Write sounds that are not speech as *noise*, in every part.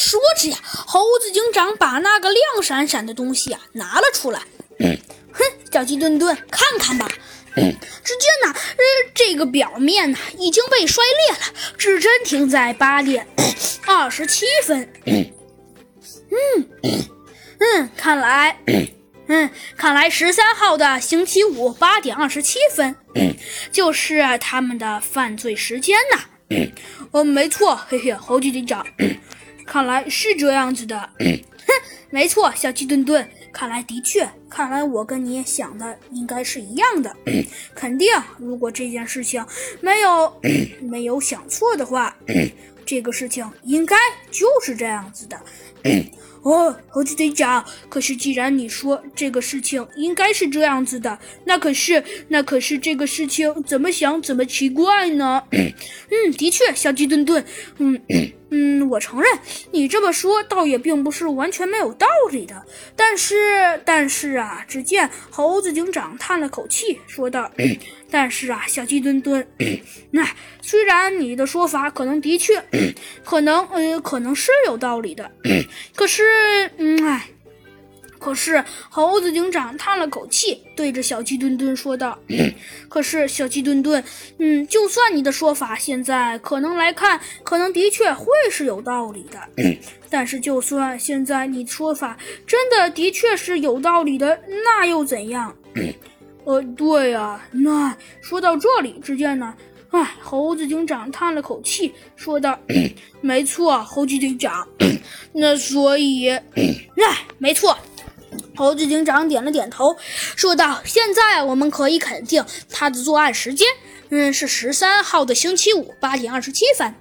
说着呀，猴子警长把那个亮闪闪的东西啊拿了出来。*clears throat* 哼，小鸡墩墩，看看吧。*clears throat* 只见呢，呃，这个表面呢已经被摔裂了，指针停在八点 *clears throat* 二十七分。嗯嗯，看来，嗯，看来十三号的星期五八点二十七分，就是他们的犯罪时间呐。哦，没错，嘿嘿，猴子警长，看来是这样子的。哼，*clears throat* 没错，小鸡墩墩。看来的确，看来我跟你想的应该是一样的。*clears throat* 肯定，如果这件事情没有 *clears throat* 没有想错的话，这个事情应该就是这样子的。*clears throat* 哦，猴子队长，可是既然你说这个事情应该是这样子的，那可是那可是这个事情怎么想怎么奇怪呢？*clears throat* 嗯，的确，小鸡墩墩，嗯。嗯，我承认你这么说倒也并不是完全没有道理的。但是，但是啊，只见猴子警长叹了口气，说道：“但是啊，小鸡墩墩，那虽然你的说法可能的确，可能呃，可能是有道理的，可是，嗯，哎。”可是猴子警长叹了口气，对着小鸡墩墩说道：“ *laughs* 可是小鸡墩墩，嗯，就算你的说法现在可能来看，可能的确会是有道理的。*laughs* 但是就算现在你说法真的的确是有道理的，那又怎样？*laughs* 呃，对呀，那说到这里，只见呢，哎，猴子警长叹了口气，说道：*clears throat* 没错，猴子警长，*clears throat* 那所以，*clears throat* 哎，没错。”猴子警长点了点头，说道：“现在我们可以肯定，他的作案时间，嗯，是十三号的星期五八点二十七分。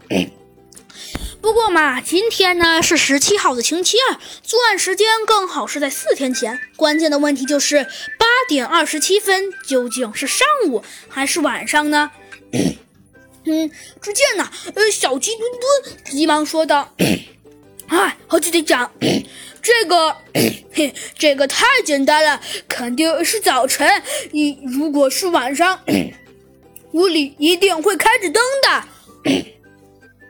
不过嘛，今天呢是十七号的星期二，作案时间刚好是在四天前。关键的问题就是八点二十七分究竟是上午还是晚上呢？”嗯，*clears throat* 只见呢，呃，小鸡墩墩急忙说道：“哎，猴子警长。*clears throat* ”这个，*clears throat* 嘿，这个太简单了，肯定是早晨。你如果是晚上，屋里一定会开着灯的。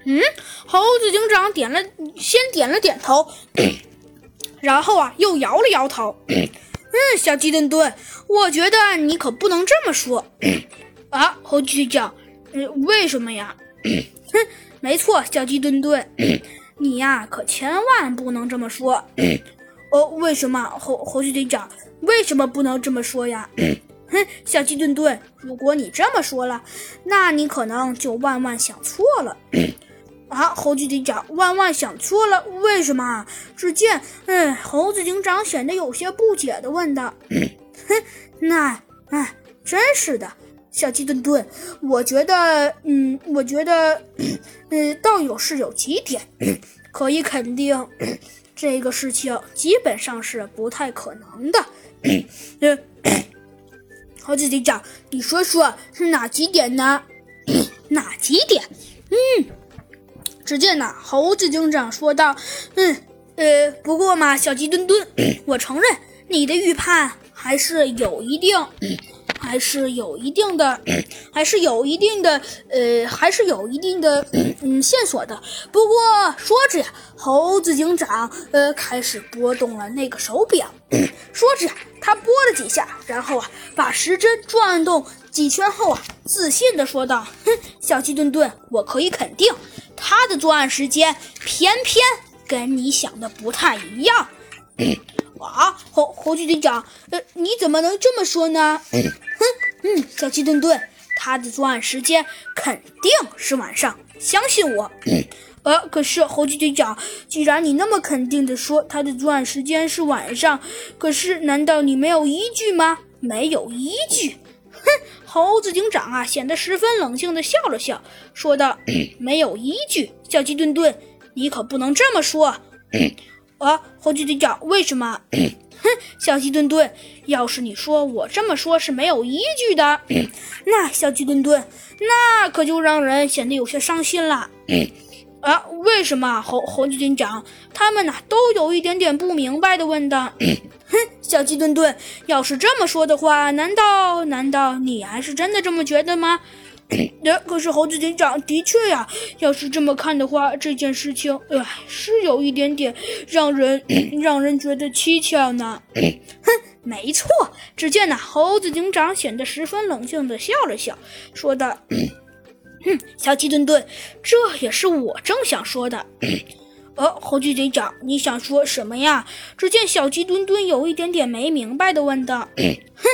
嗯，猴子警长点了，先点了点头，然后啊，又摇了摇头。嗯，小鸡墩墩，我觉得你可不能这么说。啊，猴子警长，嗯，为什么呀？哼，*coughs* 没错，小鸡墩墩。*coughs* 你呀，可千万不能这么说。哦，为什么猴猴子警长？为什么不能这么说呀？哼，小鸡墩墩，如果你这么说了，那你可能就万万想错了。啊，猴子警长，万万想错了？为什么？只见，嗯，猴子警长显得有些不解的问道：“哼，那，哎，真是的。”小鸡墩墩，我觉得，嗯，我觉得，呃，倒有是有几点可以肯定，这个事情基本上是不太可能的。嗯，猴子警长，你说说是哪几点呢？哪几点？嗯，只见呢，猴子警长说道：“嗯，呃，不过嘛，小鸡墩墩，我承认你的预判还是有一定。”还是有一定的，*clears throat* 还是有一定的，呃，还是有一定的，嗯，*clears throat* 线索的。不过说着呀，猴子警长呃开始拨动了那个手表。*clears throat* 说着呀，他拨了几下，然后啊，把时针转动几圈后啊，自信的说道：“哼，小鸡墩墩，我可以肯定，他的作案时间偏偏跟你想的不太一样。”啊，猴猴子警长，呃，你怎么能这么说呢？哼，嗯，小鸡墩墩，他的作案时间肯定是晚上，相信我。呃，可是猴子警长，既然你那么肯定的说他的作案时间是晚上，可是难道你没有依据吗？没有依据？哼，猴子警长啊，显得十分冷静的笑了笑，说道：“没有依据，小鸡墩墩，你可不能这么说。”啊，猴子警长，为什么？哼，*laughs* 小鸡墩墩，要是你说我这么说是没有依据的，*clears throat* 那小鸡墩墩，那可就让人显得有些伤心了。啊，为什么？猴猴子警长，他们呢都有一点点不明白的问道。*coughs* 哼，小鸡墩墩，要是这么说的话，难道难道你还是真的这么觉得吗？*clears throat* 呃，可是猴子警长的确呀，要是这么看的话，这件事情，唉，是有一点点让人 *clears throat* 让人觉得蹊跷呢。哼，没错。只见呢，猴子警长显得十分冷静的笑了笑，说道：“哼，小鸡墩墩，这也是我正想说的。”呃，猴子警长，你想说什么呀？只见小鸡墩墩有一点点没明白的问道。哼，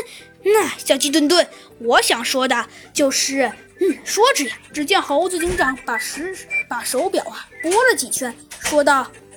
那小鸡墩墩，我想说的就是，嗯，说着呀，只见猴子警长把时把手表啊拨了几圈，说道。